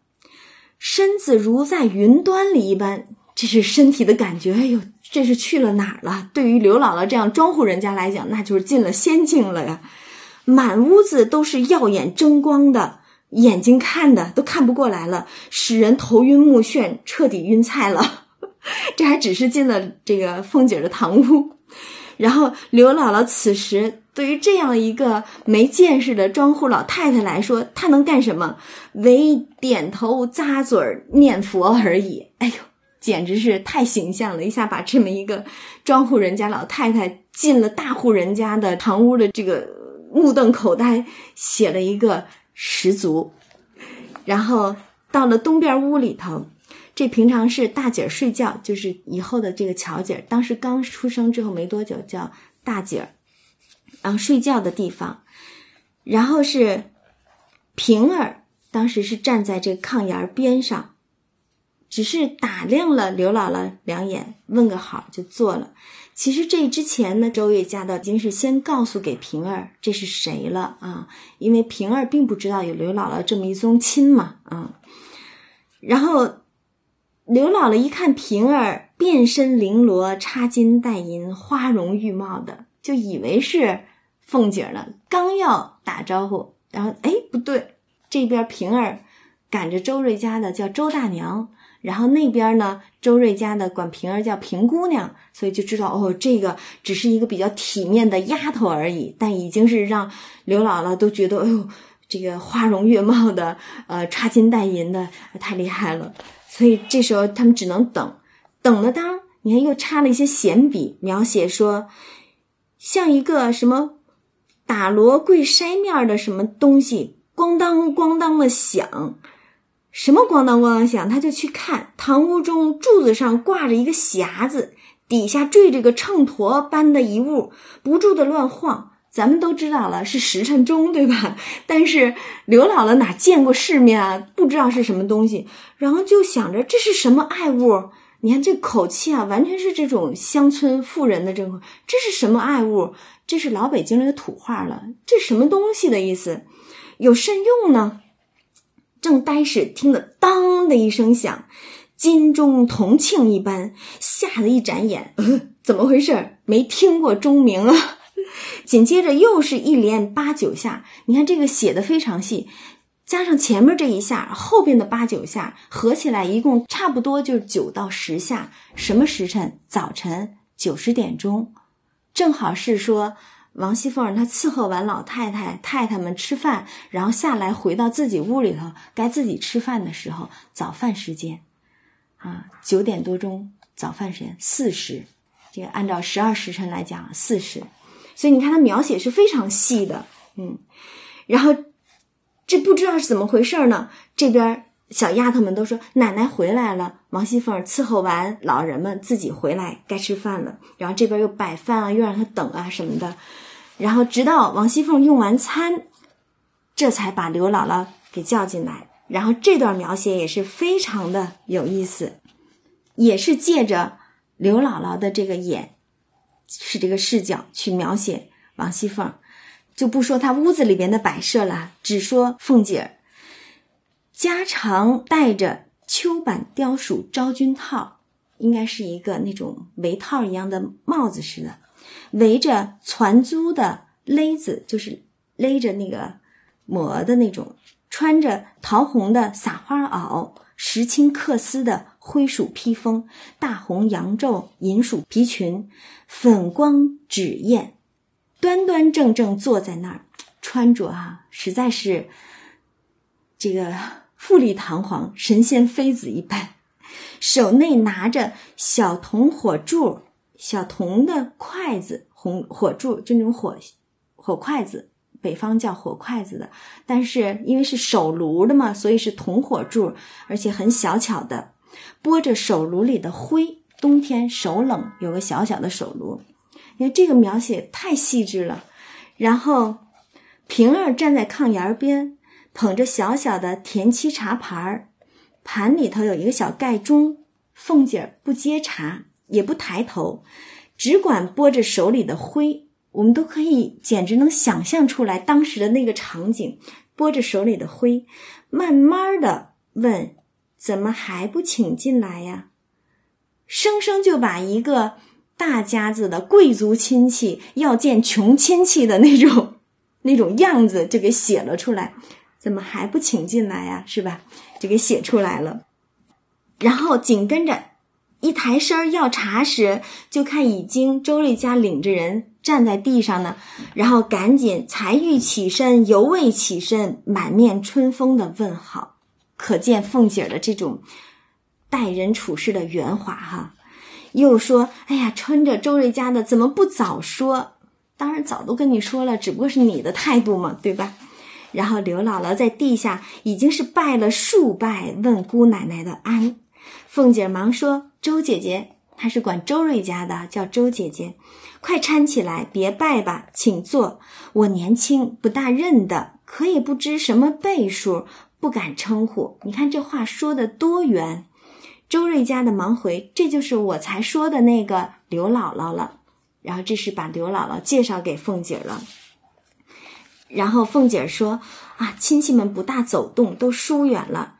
身子如在云端里一般，这是身体的感觉。哎呦，这是去了哪儿了？对于刘姥姥这样庄户人家来讲，那就是进了仙境了呀！满屋子都是耀眼争光的。眼睛看的都看不过来了，使人头晕目眩，彻底晕菜了。这还只是进了这个凤姐的堂屋，然后刘姥姥此时对于这样一个没见识的庄户老太太来说，她能干什么？唯点头咂嘴念佛而已。哎呦，简直是太形象了！一下把这么一个庄户人家老太太进了大户人家的堂屋的这个目瞪口呆，写了一个。十足，然后到了东边屋里头，这平常是大姐睡觉，就是以后的这个巧姐，当时刚出生之后没多久叫大姐，然后睡觉的地方，然后是平儿，当时是站在这个炕沿边上，只是打量了刘姥姥两眼，问个好就坐了。其实这之前呢，周瑞家的已经是先告诉给平儿这是谁了啊，因为平儿并不知道有刘姥姥这么一宗亲嘛啊。然后刘姥姥一看平儿遍身绫罗，插金戴银，花容玉貌的，就以为是凤姐了。刚要打招呼，然后哎不对，这边平儿赶着周瑞家的叫周大娘。然后那边呢，周瑞家的管平儿叫平姑娘，所以就知道哦，这个只是一个比较体面的丫头而已，但已经是让刘姥姥都觉得，哎呦，这个花容月貌的，呃，插金戴银的，太厉害了。所以这时候他们只能等，等了当，你看又插了一些闲笔，描写说，像一个什么打锣柜筛面的什么东西，咣当咣当的响。什么咣当咣当响，他就去看堂屋中柱子上挂着一个匣子，底下坠着个秤砣般的一物，不住的乱晃。咱们都知道了是时辰钟，对吧？但是刘姥姥哪见过世面啊，不知道是什么东西，然后就想着这是什么爱物？你看这口气啊，完全是这种乡村妇人的这种，这是什么爱物？这是老北京的土话了，这什么东西的意思？有甚用呢？正呆时，听得“当”的一声响，金钟铜磬一般，吓得一眨眼，怎么回事？没听过钟鸣啊！紧接着又是一连八九下，你看这个写的非常细，加上前面这一下，后边的八九下合起来，一共差不多就是九到十下。什么时辰？早晨九十点钟，正好是说。王熙凤她伺候完老太太、太太们吃饭，然后下来回到自己屋里头，该自己吃饭的时候，早饭时间，啊，九点多钟早饭时间四时，这个按照十二时辰来讲四时，所以你看他描写是非常细的，嗯，然后这不知道是怎么回事呢？这边小丫头们都说奶奶回来了，王熙凤伺候完老人们自己回来该吃饭了，然后这边又摆饭啊，又让她等啊什么的。然后直到王熙凤用完餐，这才把刘姥姥给叫进来。然后这段描写也是非常的有意思，也是借着刘姥姥的这个眼，是这个视角去描写王熙凤，就不说她屋子里边的摆设了，只说凤姐儿。家常戴着秋版雕鼠昭君套，应该是一个那种围套一样的帽子似的，围着攒珠的勒子，就是勒着那个膜的那种，穿着桃红的撒花袄，石青缂丝的灰鼠披风，大红羊皱银鼠皮裙，粉光纸砚，端端正正坐在那儿，穿着啊，实在是这个富丽堂皇，神仙妃子一般。手内拿着小铜火柱，小铜的筷子，红火柱就那种火火筷子，北方叫火筷子的，但是因为是手炉的嘛，所以是铜火柱，而且很小巧的，拨着手炉里的灰。冬天手冷，有个小小的手炉，你看这个描写太细致了。然后平儿站在炕沿边，捧着小小的田七茶盘儿，盘里头有一个小盖钟。凤姐儿不接茶，也不抬头，只管拨着手里的灰。我们都可以，简直能想象出来当时的那个场景：拨着手里的灰，慢慢的问：“怎么还不请进来呀？”生生就把一个大家子的贵族亲戚要见穷亲戚的那种 那种样子就给写了出来。怎么还不请进来呀？是吧？就给写出来了。然后紧跟着一抬身要茶时，就看已经周瑞家领着人站在地上呢，然后赶紧才欲起身，犹未起身，满面春风的问好，可见凤姐的这种待人处事的圆滑哈。又说：“哎呀，穿着周瑞家的，怎么不早说？当然早都跟你说了，只不过是你的态度嘛，对吧？”然后刘姥姥在地下已经是拜了数拜，问姑奶奶的安。凤姐忙说：“周姐姐，她是管周瑞家的，叫周姐姐，快搀起来，别拜吧，请坐。我年轻，不大认得，可也不知什么辈数，不敢称呼。你看这话说的多圆。”周瑞家的忙回：“这就是我才说的那个刘姥姥了。”然后这是把刘姥姥介绍给凤姐了。然后凤姐说：“啊，亲戚们不大走动，都疏远了。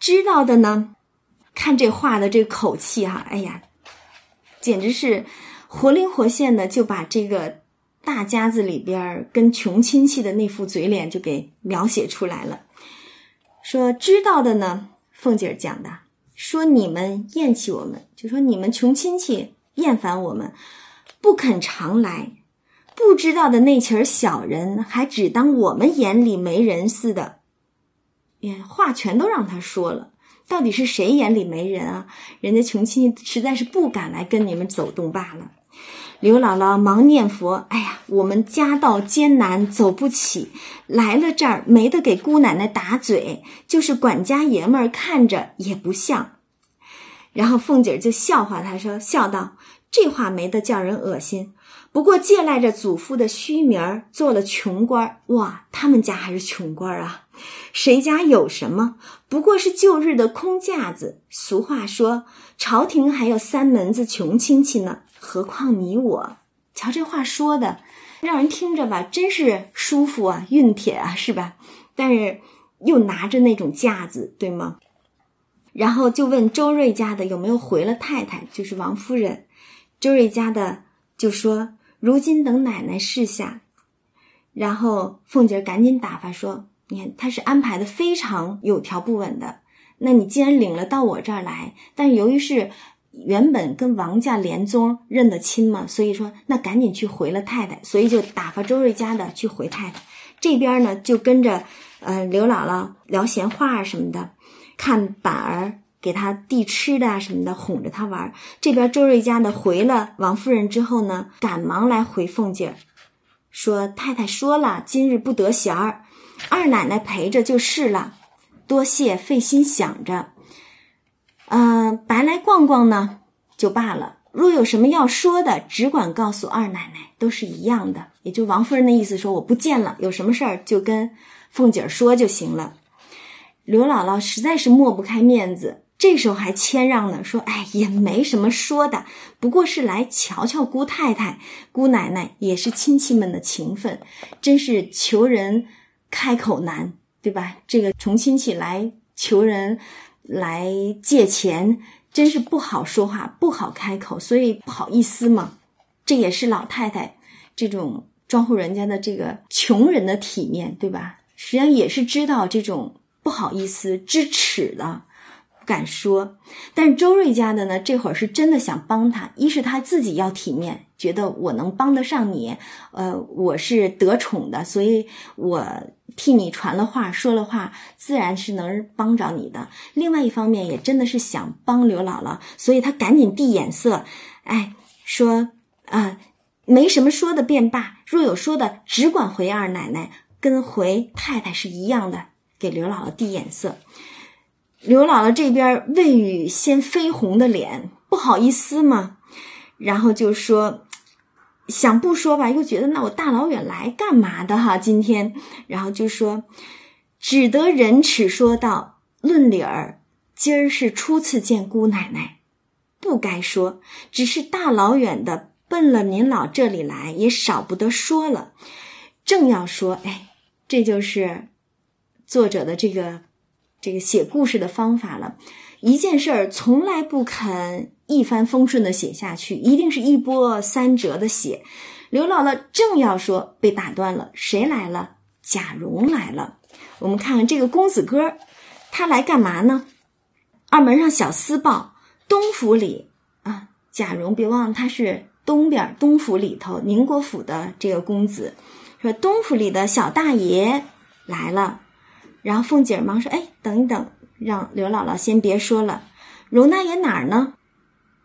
知道的呢。”看这话的这口气哈，哎呀，简直是活灵活现的，就把这个大家子里边跟穷亲戚的那副嘴脸就给描写出来了。说知道的呢，凤姐讲的，说你们厌弃我们，就说你们穷亲戚厌烦我们，不肯常来。不知道的那群小人，还只当我们眼里没人似的，也话全都让他说了。到底是谁眼里没人啊？人家穷亲戚实在是不敢来跟你们走动罢了。刘姥姥忙念佛：“哎呀，我们家道艰难，走不起，来了这儿没得给姑奶奶打嘴，就是管家爷们儿看着也不像。”然后凤姐就笑话他说：“笑道，这话没得叫人恶心。不过借赖着祖父的虚名儿，做了穷官儿哇，他们家还是穷官儿啊。”谁家有什么？不过是旧日的空架子。俗话说，朝廷还有三门子穷亲戚呢，何况你我？瞧这话说的，让人听着吧，真是舒服啊，熨帖啊，是吧？但是又拿着那种架子，对吗？然后就问周瑞家的有没有回了太太，就是王夫人。周瑞家的就说：“如今等奶奶试下。”然后凤姐赶紧打发说。你看，他是安排的非常有条不紊的。那你既然领了到我这儿来，但由于是原本跟王家连宗认得亲嘛，所以说那赶紧去回了太太，所以就打发周瑞家的去回太太。这边呢就跟着呃刘姥姥聊闲话啊什么的，看板儿给他递吃的啊什么的，哄着他玩。这边周瑞家的回了王夫人之后呢，赶忙来回凤姐儿说：“太太说了，今日不得闲儿。”二奶奶陪着就是了，多谢费心想着，嗯，白来逛逛呢就罢了。若有什么要说的，只管告诉二奶奶，都是一样的。也就王夫人的意思，说我不见了，有什么事儿就跟凤姐儿说就行了。刘姥姥实在是抹不开面子，这时候还谦让呢，说：“哎，也没什么说的，不过是来瞧瞧姑太太、姑奶奶，也是亲戚们的情分，真是求人开口难，对吧？这个从亲戚来求人来借钱，真是不好说话，不好开口，所以不好意思嘛。这也是老太太这种庄户人家的这个穷人的体面，对吧？实际上也是知道这种不好意思、知耻的。”敢说，但是周瑞家的呢，这会儿是真的想帮他。一是他自己要体面，觉得我能帮得上你，呃，我是得宠的，所以我替你传了话，说了话，自然是能帮着你的。另外一方面，也真的是想帮刘姥姥，所以他赶紧递眼色，哎，说啊，没什么说的便罢，若有说的，只管回二奶奶，跟回太太是一样的，给刘姥姥递眼色。刘姥姥这边未雨先绯红的脸，不好意思嘛，然后就说想不说吧，又觉得那我大老远来干嘛的哈？今天，然后就说只得忍耻说道：“论理儿，今儿是初次见姑奶奶，不该说，只是大老远的奔了您老这里来，也少不得说了。正要说，哎，这就是作者的这个。”这个写故事的方法了，一件事儿从来不肯一帆风顺的写下去，一定是一波三折的写。刘姥姥正要说，被打断了。谁来了？贾蓉来了。我们看看这个公子哥，他来干嘛呢？二门上小厮报，东府里啊，贾蓉，别忘了他是东边东府里头宁国府的这个公子，说东府里的小大爷来了。然后凤姐忙说：“哎，等一等，让刘姥姥先别说了。容大爷哪儿呢？”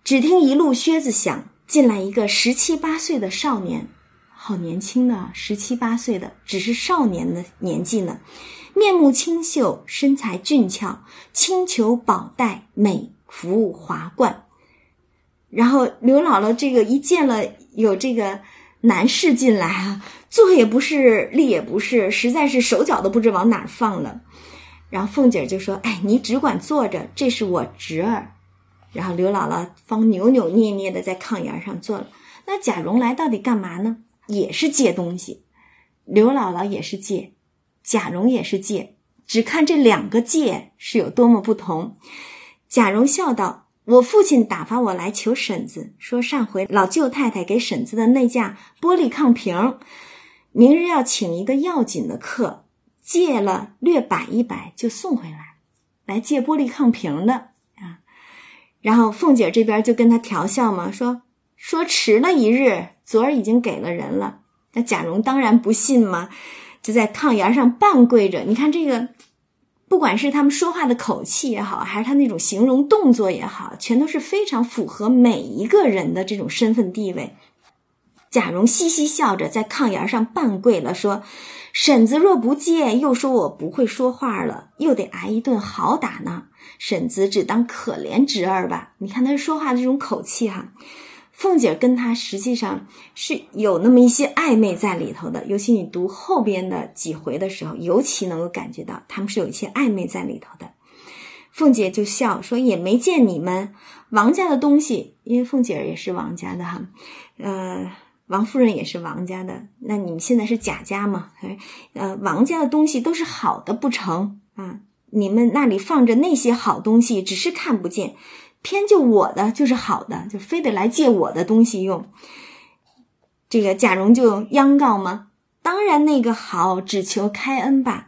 只听一路靴子响，进来一个十七八岁的少年，好年轻的，十七八岁的，只是少年的年纪呢。面目清秀，身材俊俏，青裘宝带，美服华冠。然后刘姥姥这个一见了有这个男士进来啊。坐也不是，立也不是，实在是手脚都不知往哪放了。然后凤姐就说：“哎，你只管坐着，这是我侄儿。”然后刘姥姥方扭扭捏捏的在炕沿上坐了。那贾蓉来到底干嘛呢？也是借东西。刘姥姥也是借，贾蓉也是借，只看这两个借是有多么不同。贾蓉笑道：“我父亲打发我来求婶子，说上回老舅太太给婶子的那架玻璃炕瓶。”明日要请一个要紧的客，借了略摆一摆就送回来，来借玻璃炕瓶的啊。然后凤姐这边就跟他调笑嘛，说说迟了一日，昨儿已经给了人了。那贾蓉当然不信嘛，就在炕沿上半跪着。你看这个，不管是他们说话的口气也好，还是他那种形容动作也好，全都是非常符合每一个人的这种身份地位。贾蓉嘻嘻笑着，在炕沿上半跪了，说：“婶子若不借，又说我不会说话了，又得挨一顿好打呢。婶子只当可怜侄儿吧。你看他说话的这种口气，哈。”凤姐跟他实际上是有那么一些暧昧在里头的，尤其你读后边的几回的时候，尤其能够感觉到他们是有一些暧昧在里头的。凤姐就笑说：“也没见你们王家的东西，因为凤姐儿也是王家的哈，呃。”王夫人也是王家的，那你们现在是贾家吗？呃，王家的东西都是好的不成啊？你们那里放着那些好东西，只是看不见，偏就我的就是好的，就非得来借我的东西用。这个贾蓉就央告吗？当然那个好，只求开恩吧。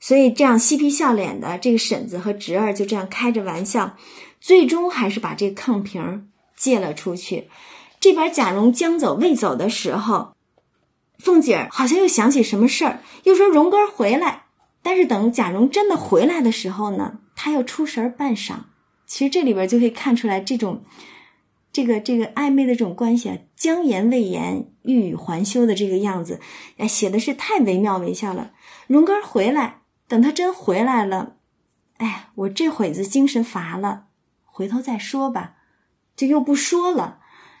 所以这样嬉皮笑脸的这个婶子和侄儿就这样开着玩笑，最终还是把这个炕瓶借了出去。这边贾蓉将走未走的时候，凤姐儿好像又想起什么事儿，又说荣哥回来。但是等贾蓉真的回来的时候呢，他又出神半晌。其实这里边就可以看出来这种，这个这个暧昧的这种关系啊，将言未言，欲语还休的这个样子，哎，写的是太惟妙惟肖了。荣哥回来，等他真回来了，哎，我这会子精神乏了，回头再说吧，就又不说了。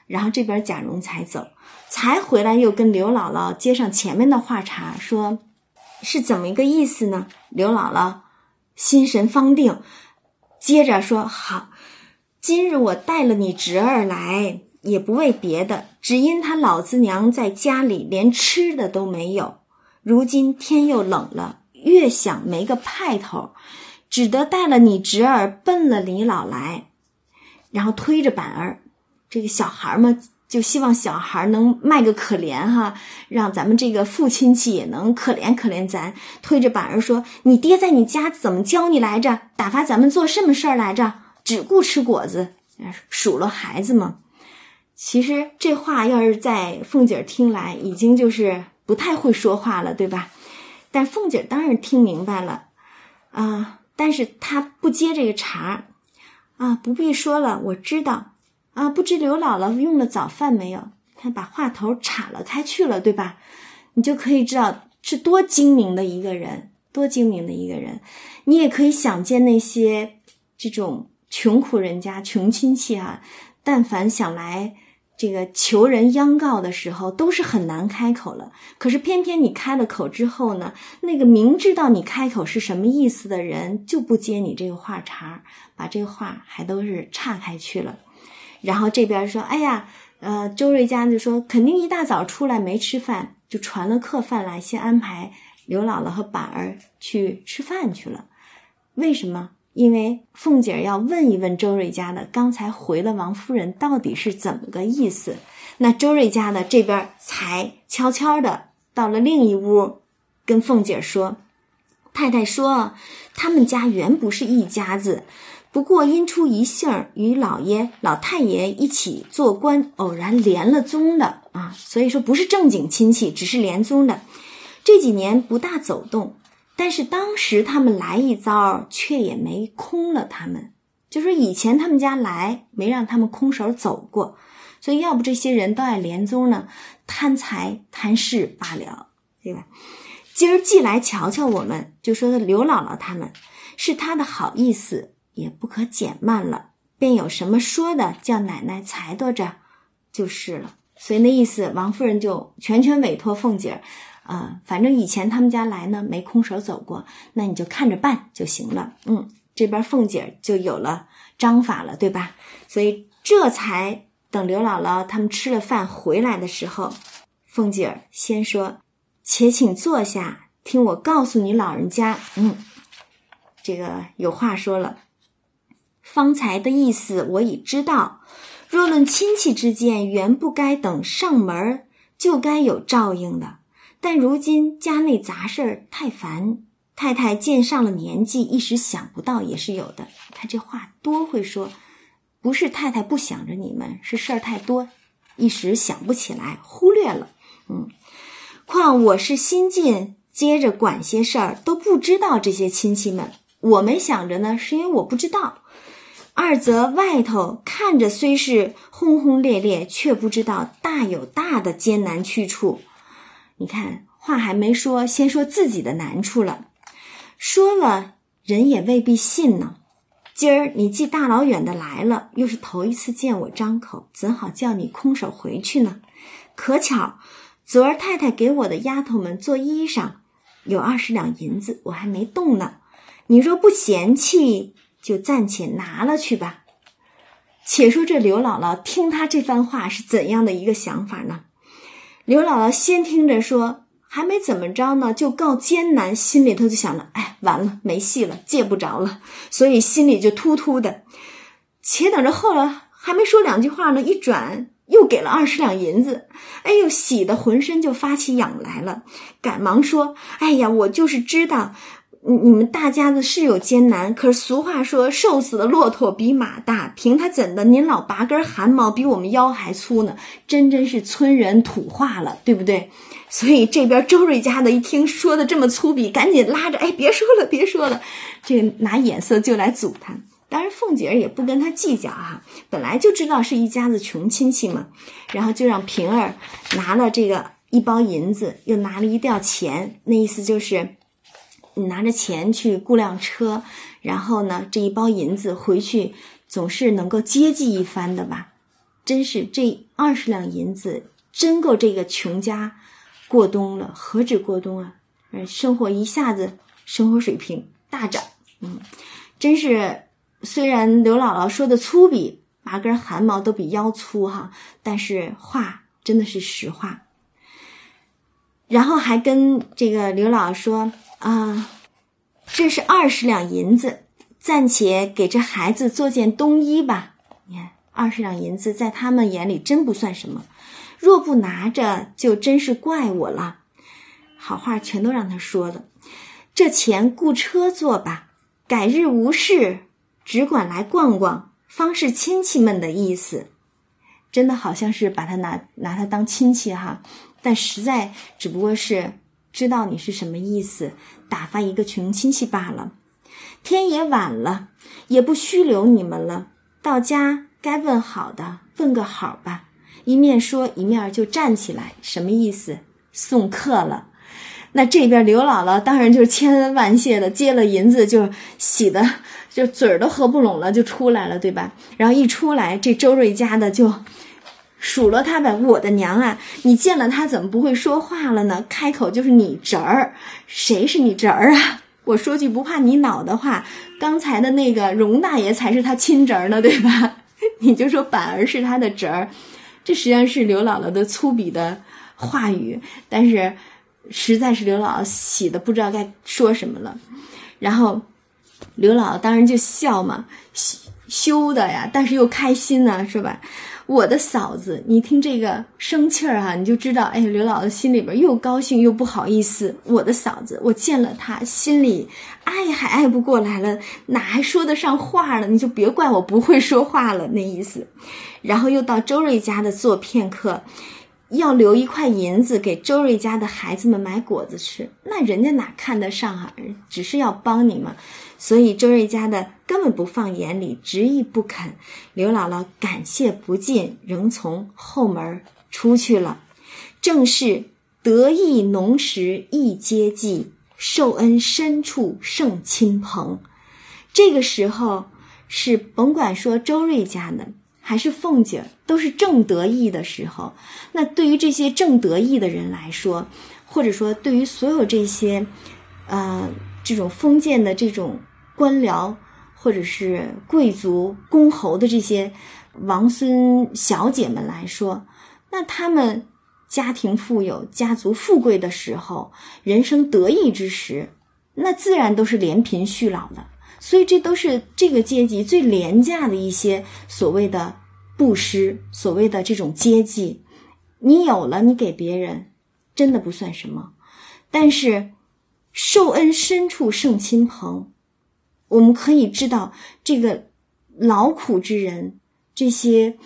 然后这边贾蓉才走，才回来又跟刘姥姥接上前面的话茬，说是怎么一个意思呢？刘姥姥心神方定，接着说：“好，今日我带了你侄儿来，也不为别的，只因他老子娘在家里连吃的都没有。如今天又冷了，越想没个派头，只得带了你侄儿奔了李老来，然后推着板儿，这个小孩嘛。”就希望小孩能卖个可怜哈，让咱们这个父亲戚也能可怜可怜咱。推着板儿说：“你爹在你家怎么教你来着？打发咱们做什么事儿来着？只顾吃果子，数落孩子嘛？”其实这话要是在凤姐儿听来，已经就是不太会说话了，对吧？但凤姐儿当然听明白了啊，但是她不接这个茬儿啊，不必说了，我知道。啊，不知刘姥姥用了早饭没有？他把话头岔了开去了，对吧？你就可以知道是多精明的一个人，多精明的一个人。你也可以想见那些这种穷苦人家、穷亲戚啊，但凡想来这个求人央告的时候，都是很难开口了。可是偏偏你开了口之后呢，那个明知道你开口是什么意思的人，就不接你这个话茬，把这个话还都是岔开去了。然后这边说：“哎呀，呃，周瑞家就说肯定一大早出来没吃饭，就传了客饭来，先安排刘姥姥和板儿去吃饭去了。为什么？因为凤姐要问一问周瑞家的刚才回了王夫人到底是怎么个意思。那周瑞家的这边才悄悄的到了另一屋，跟凤姐说：太太说他们家原不是一家子。”不过因出一姓与老爷、老太爷一起做官，偶然连了宗的啊，所以说不是正经亲戚，只是连宗的。这几年不大走动，但是当时他们来一遭，却也没空了他们。就说以前他们家来，没让他们空手走过。所以要不这些人都爱连宗呢，贪财贪势罢了，对吧？今儿既来瞧瞧我们，就说刘姥姥他们是他的好意思。也不可减慢了，便有什么说的，叫奶奶裁夺着就是了。所以那意思，王夫人就全权委托凤姐儿，啊，反正以前他们家来呢，没空手走过，那你就看着办就行了。嗯，这边凤姐儿就有了章法了，对吧？所以这才等刘姥姥他们吃了饭回来的时候，凤姐儿先说：“且请坐下，听我告诉你老人家，嗯，这个有话说了。”方才的意思我已知道，若论亲戚之间，原不该等上门就该有照应的。但如今家内杂事儿太烦，太太见上了年纪，一时想不到也是有的。他这话多会说，不是太太不想着你们，是事儿太多，一时想不起来，忽略了。嗯，况我是新进，接着管些事儿，都不知道这些亲戚们。我没想着呢，是因为我不知道。二则外头看着虽是轰轰烈烈，却不知道大有大的艰难去处。你看话还没说，先说自己的难处了。说了人也未必信呢。今儿你既大老远的来了，又是头一次见我张口，怎好叫你空手回去呢？可巧昨儿太太给我的丫头们做衣裳，有二十两银子，我还没动呢。你若不嫌弃。就暂且拿了去吧。且说这刘姥姥听他这番话是怎样的一个想法呢？刘姥姥先听着说还没怎么着呢，就告艰难，心里头就想着：哎，完了，没戏了，借不着了，所以心里就突突的。且等着后来还没说两句话呢，一转又给了二十两银子，哎呦，喜的浑身就发起痒来了，赶忙说：哎呀，我就是知道。你你们大家子是有艰难，可是俗话说，瘦死的骆驼比马大。凭他怎的，您老拔根汗毛比我们腰还粗呢？真真是村人土话了，对不对？所以这边周瑞家的一听说的这么粗鄙，赶紧拉着，哎，别说了，别说了，这个拿眼色就来阻他。当然凤姐儿也不跟他计较哈，本来就知道是一家子穷亲戚嘛，然后就让平儿拿了这个一包银子，又拿了一吊钱，那意思就是。你拿着钱去雇辆车，然后呢，这一包银子回去总是能够接济一番的吧？真是这二十两银子真够这个穷家过冬了，何止过冬啊？生活一下子生活水平大涨，嗯，真是虽然刘姥姥说的粗鄙，拔根汗毛都比腰粗哈，但是话真的是实话。然后还跟这个刘姥姥说啊，这是二十两银子，暂且给这孩子做件冬衣吧。你看，二十两银子在他们眼里真不算什么，若不拿着，就真是怪我了。好话全都让他说了，这钱雇车坐吧，改日无事，只管来逛逛，方是亲戚们的意思。真的好像是把他拿拿他当亲戚哈。但实在只不过是知道你是什么意思，打发一个穷亲戚罢了。天也晚了，也不虚留你们了。到家该问好的，问个好吧。一面说一面就站起来，什么意思？送客了。那这边刘姥姥当然就是千恩万谢的，接了银子就喜的就嘴儿都合不拢了，就出来了，对吧？然后一出来，这周瑞家的就。数落他呗，我的娘啊！你见了他怎么不会说话了呢？开口就是你侄儿，谁是你侄儿啊？我说句不怕你恼的话，刚才的那个荣大爷才是他亲侄儿呢，对吧？你就说板儿是他的侄儿，这实际上是刘姥姥的粗鄙的话语，但是实在是刘姥姥喜的不知道该说什么了。然后刘姥姥当然就笑嘛，羞的呀，但是又开心呢，是吧？我的嫂子，你听这个生气儿哈，你就知道，哎，刘姥姥心里边又高兴又不好意思。我的嫂子，我见了她，心里爱还爱不过来了，哪还说得上话了？你就别怪我不会说话了，那意思。然后又到周瑞家的坐片刻，要留一块银子给周瑞家的孩子们买果子吃，那人家哪看得上啊？只是要帮你嘛。所以周瑞家的根本不放眼里，执意不肯。刘姥姥感谢不尽，仍从后门出去了。正是得意浓时亦接济，受恩深处胜亲朋。这个时候是甭管说周瑞家的还是凤姐，都是正得意的时候。那对于这些正得意的人来说，或者说对于所有这些，呃，这种封建的这种。官僚或者是贵族公侯的这些王孙小姐们来说，那他们家庭富有、家族富贵的时候，人生得意之时，那自然都是连贫续老的。所以这都是这个阶级最廉价的一些所谓的布施，所谓的这种阶级。你有了，你给别人，真的不算什么。但是受恩深处胜亲朋。我们可以知道，这个劳苦之人，这些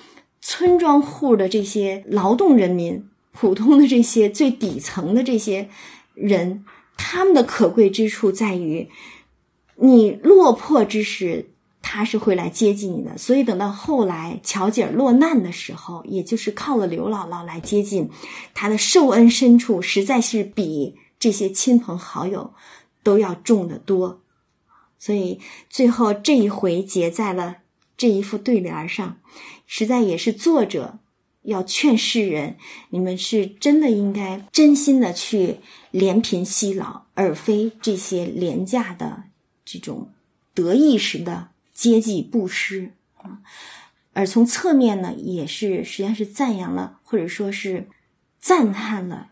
村庄户的这些劳动人民，普通的这些最底层的这些人，他们的可贵之处在于，你落魄之时，他是会来接济你的。所以等到后来巧姐落难的时候，也就是靠了刘姥姥来接近，她的受恩深处，实在是比这些亲朋好友都要重得多。所以最后这一回结在了这一副对联上，实在也是作者要劝世人：你们是真的应该真心的去怜贫惜老，而非这些廉价的这种得意时的接济布施啊。而从侧面呢，也是实际上是赞扬了，或者说是赞叹了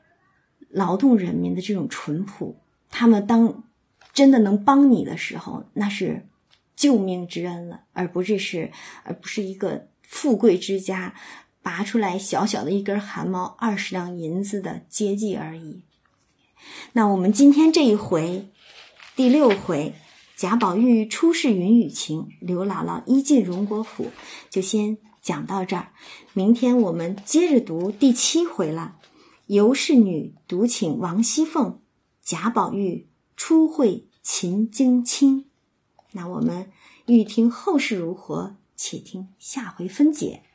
劳动人民的这种淳朴，他们当。真的能帮你的时候，那是救命之恩了，而不是是，而不是一个富贵之家拔出来小小的一根汗毛二十两银子的接济而已。那我们今天这一回第六回贾宝玉出世云雨情，刘姥姥一进荣国府，就先讲到这儿。明天我们接着读第七回了。尤氏女独请王熙凤，贾宝玉。初会秦京卿，那我们欲听后事如何？且听下回分解。